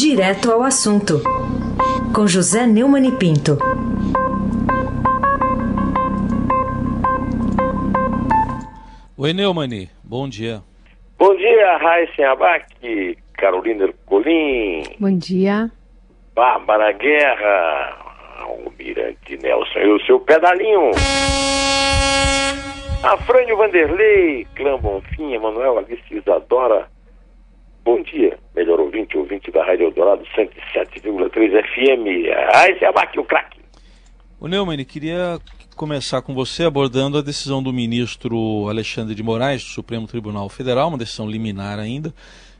Direto ao assunto, com José Neumann e Pinto. Oi, Neumani, bom dia. Bom dia, Raíssa Abac, Carolina Ercolim. Bom dia. Bárbara Guerra, Almirante Nelson e o seu pedalinho. Afrânio Vanderlei, Clã Bonfim, Emanuel Alice Isadora. Bom dia, melhor ouvinte, ouvinte da Rádio Eldorado 107,3 FM. Aí se abate o craque. O Neumann, queria começar com você abordando a decisão do ministro Alexandre de Moraes, do Supremo Tribunal Federal, uma decisão liminar ainda,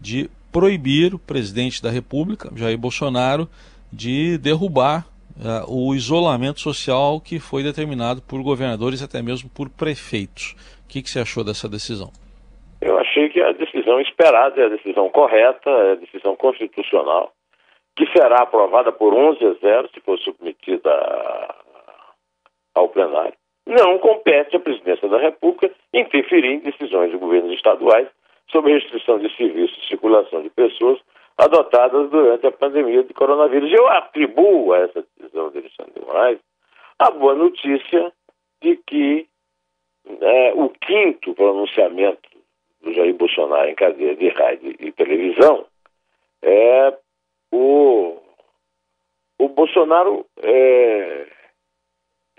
de proibir o presidente da República, Jair Bolsonaro, de derrubar uh, o isolamento social que foi determinado por governadores, até mesmo por prefeitos. O que, que você achou dessa decisão? Achei que a decisão esperada é a decisão correta, é a decisão constitucional, que será aprovada por 11 a 0 se for submetida ao plenário. Não compete à presidência da República interferir em decisões de governos estaduais sobre restrição de serviços e circulação de pessoas adotadas durante a pandemia de coronavírus. Eu atribuo a essa decisão de Alexandre de Moraes a boa notícia de que é, o quinto pronunciamento do Jair Bolsonaro em cadeia de rádio e televisão é o, o Bolsonaro é,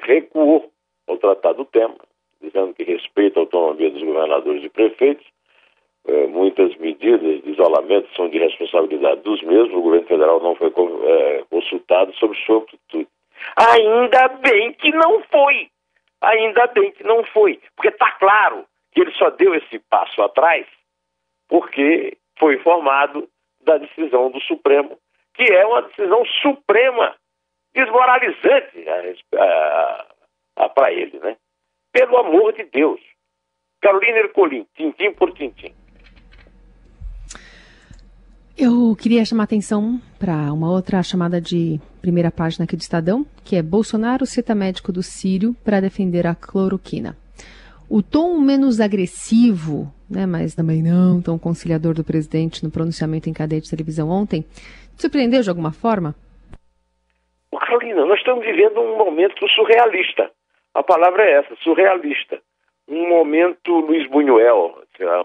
recuou ao tratar do tema, dizendo que respeita a autonomia dos governadores e prefeitos, é, muitas medidas de isolamento são de responsabilidade dos mesmos, o governo federal não foi é, consultado sobre sua atitude. Ainda bem que não foi! Ainda bem que não foi, porque está claro que ele só deu esse passo atrás porque foi informado da decisão do Supremo, que é uma decisão suprema, desmoralizante para ele, né? Pelo amor de Deus. Carolina Ercolim, tintim por tintim. Eu queria chamar atenção para uma outra chamada de primeira página aqui do Estadão, que é Bolsonaro cita médico do Sírio para defender a cloroquina. O tom menos agressivo, né, mas também não tão conciliador do presidente no pronunciamento em cadeia de televisão ontem, te surpreendeu de alguma forma? Carolina, nós estamos vivendo um momento surrealista. A palavra é essa, surrealista. Um momento Luiz Buñuel,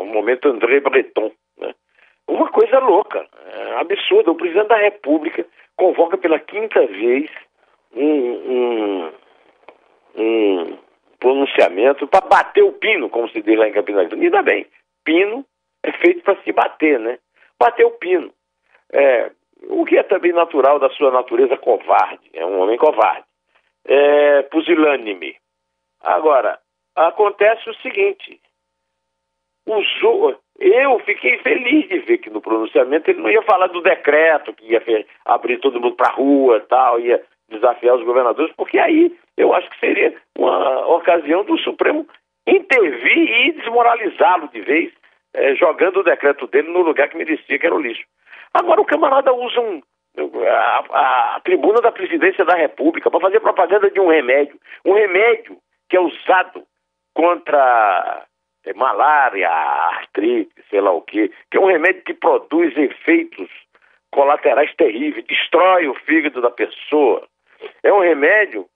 um momento André Breton. Né? Uma coisa louca, é absurda. O presidente da República convoca pela quinta vez um, um, um pronunciamento para bater o pino, como se diz lá em Campinas. Ainda bem, pino é feito para se bater, né? Bater o pino. É, o que é também natural da sua natureza covarde, é um homem covarde. É, pusilânime. Agora, acontece o seguinte: usou, eu fiquei feliz de ver que no pronunciamento ele não ia falar do decreto, que ia abrir todo mundo para a rua tal, ia desafiar os governadores, porque aí eu acho que seria uma ocasião do Supremo intervir e desmoralizá-lo de vez, é, jogando o decreto dele no lugar que merecia, que era o lixo. Agora o camarada usa um, a, a, tribuna da presidência da República para fazer propaganda de um remédio. Um remédio que é usado contra é, malária, artrite, sei lá o quê, que é um remédio que produz efeitos colaterais terríveis, destrói o fígado da pessoa. É um remédio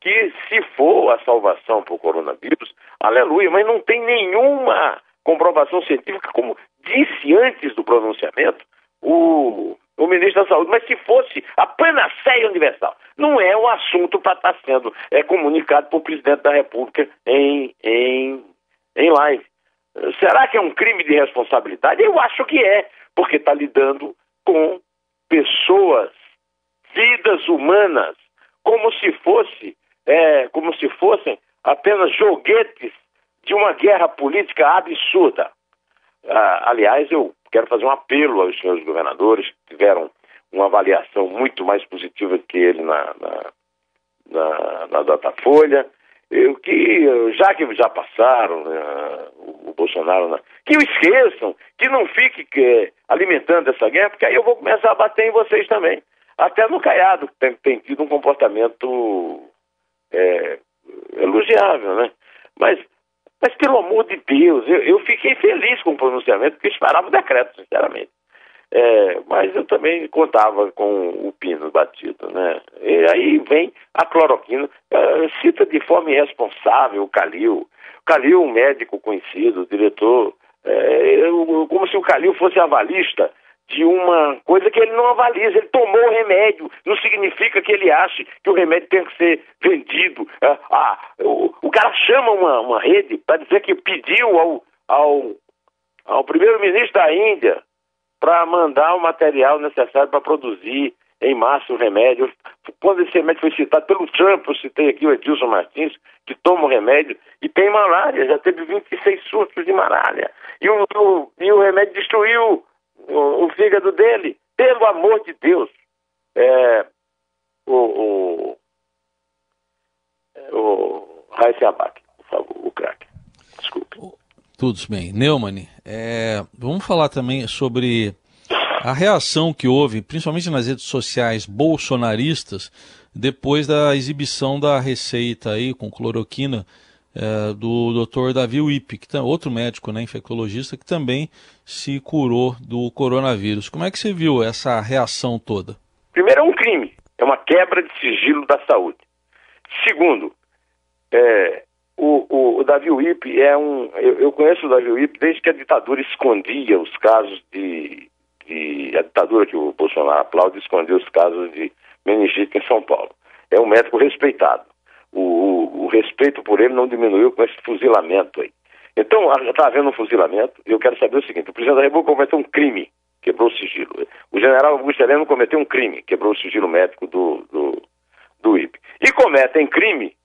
que, se for a salvação para o coronavírus, aleluia, mas não tem nenhuma comprovação científica, como disse antes do pronunciamento o, o ministro da Saúde. Mas se fosse a panaceia universal, não é um assunto para estar tá sendo é, comunicado por presidente da República em, em, em live. Será que é um crime de responsabilidade? Eu acho que é, porque está lidando com pessoas, vidas humanas, como se fosse, é, como se fossem apenas joguetes de uma guerra política absurda. Ah, aliás, eu quero fazer um apelo aos senhores governadores que tiveram uma avaliação muito mais positiva que ele na, na, na, na Datafolha, eu, que já que já passaram né, o, Bolsonaro, né, que o esqueçam, que não fique que, alimentando essa guerra, porque aí eu vou começar a bater em vocês também. Até no Caiado tem, tem tido um comportamento é, elogiável, né? Mas, mas pelo amor de Deus, eu, eu fiquei feliz com o pronunciamento, porque esperava o decreto, sinceramente. É, mas eu também contava com o pino batido, né? E aí vem a cloroquina, é, cita de forma irresponsável o Calil. O Calil, um médico conhecido, diretor, é, como se o Calil fosse avalista de uma coisa que ele não avaliza. Ele tomou o remédio, não significa que ele ache que o remédio tem que ser vendido. É, ah, o, o cara chama uma, uma rede para dizer que pediu ao, ao, ao primeiro-ministro da Índia para mandar o material necessário para produzir em massa o remédio. Quando esse remédio foi citado pelo Trump, eu citei aqui o Edilson Martins, que toma o remédio e tem malária, já teve 26 surtos de malária. E o, o, e o remédio destruiu o, o, fígado dele. Pelo amor de Deus. É, o, o, o Raíssa Abac, por favor, o craque. Desculpe. Tudo bem. Neumann, é, vamos falar também sobre a reação que houve, principalmente nas redes sociais bolsonaristas, depois da exibição da receita aí com cloroquina é, do Dr. Davi Wipp, que é outro médico, né, infectologista, que também se curou do coronavírus. Como é que você viu essa reação toda? Primeiro, é um crime, é uma quebra de sigilo da saúde. Segundo, é, o, o, o Davi Wipp é um. Eu, eu, conheço o Davi Wipp desde que a ditadura escondia os casos de, de. A ditadura que o Bolsonaro aplaude escondeu os casos de meningite em São Paulo. É um médico respeitado. O, o, o respeito por ele não diminuiu com esse fuzilamento aí. Então, está havendo um fuzilamento. Eu quero saber o seguinte: o presidente da República cometeu um crime, quebrou o sigilo. O general Augusto Heleno cometeu um crime, quebrou o sigilo médico do, do, do IP. E cometem crime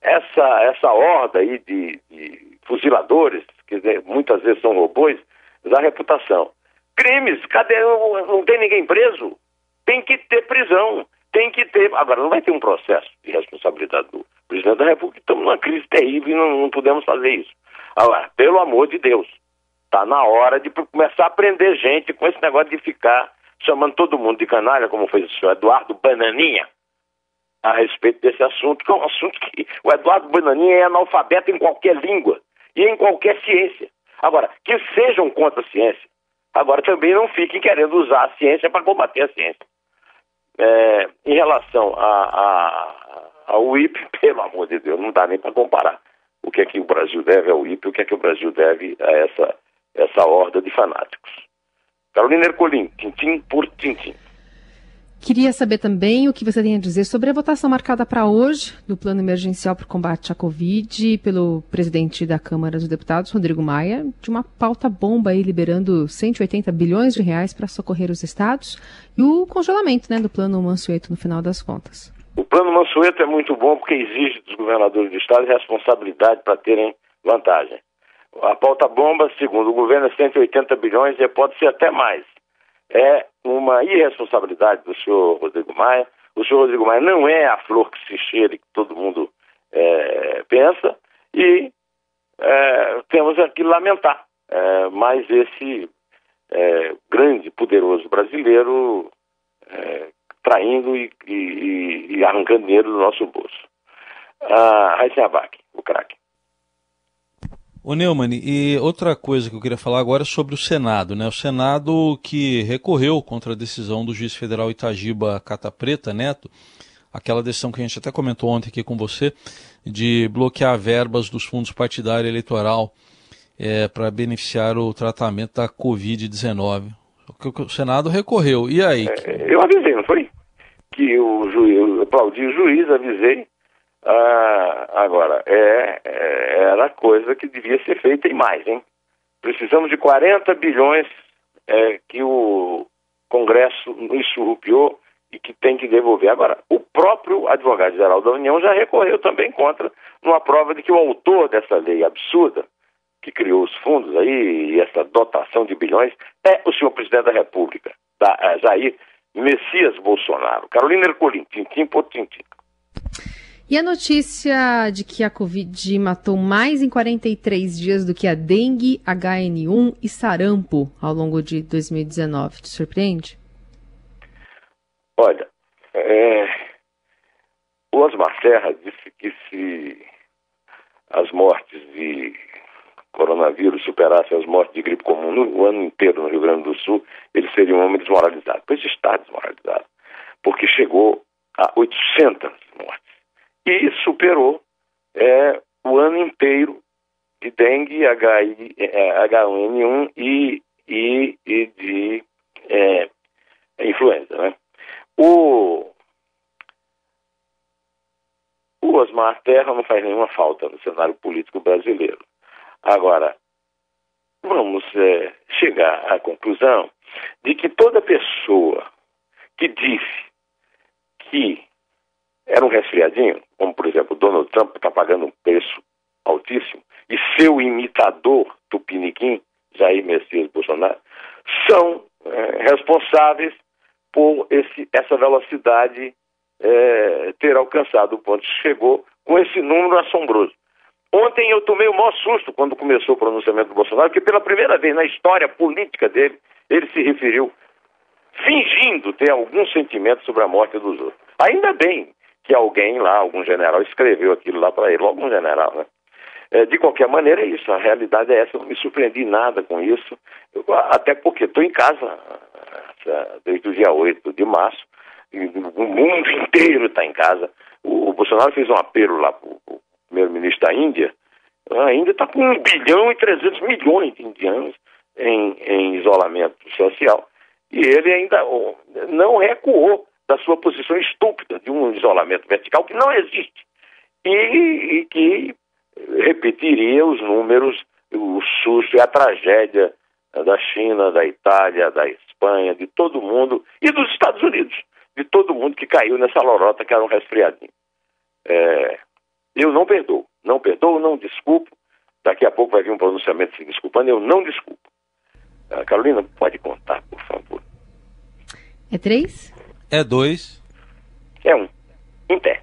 essa, essa horda aí de, de fuziladores, que muitas vezes são robôs, da reputação. Crimes, cadê? Não tem ninguém preso? Tem que ter prisão, tem que ter. Agora, não vai ter um processo de responsabilidade do presidente da República. Estamos numa crise terrível e não, não podemos fazer isso. Agora, pelo amor de Deus, está na hora de começar a prender gente com esse negócio de ficar chamando todo mundo de canalha, como fez o senhor Eduardo Bananinha a respeito desse assunto, que é um assunto que o Eduardo Bananinha é analfabeto em qualquer língua e em qualquer ciência. Agora, que sejam contra a ciência. Agora, também não fiquem querendo usar a ciência para combater a ciência. É, em relação a, a, ao IP, pelo amor de Deus, não dá nem para comparar o que é que o Brasil deve ao IP, o que é que o Brasil deve a essa, essa horda de fanáticos. Carolina Ercolim, tintim por tintim. Queria saber também o que você tem a dizer sobre a votação marcada para hoje do Plano Emergencial para o Combate à Covid pelo presidente da Câmara dos Deputados, Rodrigo Maia, de uma pauta bomba aí liberando 180 bilhões de reais para socorrer os estados e o congelamento né, do Plano Mansueto no final das contas. O Plano Mansueto é muito bom porque exige dos governadores do estado responsabilidade para terem vantagem. A pauta bomba, segundo o governo, é 180 bilhões e pode ser até mais é uma irresponsabilidade do senhor Rodrigo Maia. O senhor Rodrigo Maia não é a flor que se cheira que todo mundo é, pensa e é, temos aqui lamentar é, mais esse é, grande, poderoso brasileiro é, traindo e, e, e, arrancando dinheiro do nosso bolso. Ah, Raíssa Abac, o craque. O Neumann, e outra coisa que eu queria falar agora é sobre o Senado, né? O Senado que recorreu contra a decisão do juiz federal Itagiba Cata Preta Neto, aquela decisão que a gente até comentou ontem aqui com você, de bloquear verbas dos fundos partidário eleitoral é, para beneficiar o tratamento da Covid-19. O Senado recorreu. E aí? É, eu avisei, não foi? Que o juiz, aplaudi o juiz, avisei ah, agora, é, é, era coisa que devia ser feita e mais, hein? Precisamos de 40 bilhões é, que o Congresso nos surrupiou e que tem que devolver. Agora, o próprio advogado-geral da União já recorreu também contra, numa prova de que o autor dessa lei absurda, que criou os fundos aí essa dotação de bilhões, é o senhor presidente da República, da, é, Jair Messias Bolsonaro. Carolina Ercolim, tintim por tintim. E a notícia de que a Covid matou mais em 43 dias do que a dengue, HN1 e sarampo ao longo de 2019, te surpreende? Olha, é... o Osmar Serra disse que se as mortes de coronavírus superasse as mortes de gripe comum no, o ano inteiro no Rio Grande do Sul, ele seria um homem desmoralizado. Pois está desmoralizado, porque chegou a 800 mortes e superou é, o ano inteiro de dengue, HI, H1N1 e, e, e de é, influenza. Né? O, o Osmar Terra não faz nenhuma falta no cenário político brasileiro. Agora, vamos é, chegar à conclusão de que toda pessoa que disse que era um resfriadinho, como por exemplo Donald Trump está pagando um preço altíssimo, e seu imitador Tupiniquim, Jair Messias Bolsonaro, são é, responsáveis por esse, essa velocidade é, ter alcançado o ponto que chegou com esse número assombroso. Ontem eu tomei o maior susto quando começou o pronunciamento do Bolsonaro, porque pela primeira vez na história política dele, ele se referiu fingindo ter algum sentimento sobre a morte dos outros. Ainda bem que alguém lá, algum general, escreveu aquilo lá para ele, algum general, né? É, de qualquer maneira, é isso, a realidade é essa, eu não me surpreendi nada com isso, eu, até porque estou em casa desde o dia 8 de março, o mundo inteiro está em casa. O, o, Bolsonaro fez um apelo lá para primeiro-ministro da Índia, a Índia está com 1 bilhão e 300 milhões de indianos em, em isolamento social, e ele ainda não recuou da sua posição estúpida de um isolamento vertical que não existe e, e que repetiria os números, o susto e a tragédia da China, da Itália, da Espanha, de todo mundo e dos Estados Unidos, de todo mundo que caiu nessa lorota que era um resfriadinho. É, eu não perdoo, não perdoo, não desculpo. Daqui a pouco vai vir um pronunciamento se desculpando, eu não desculpo. A Carolina, pode contar, por favor. É três? É dois. É um. Em pé.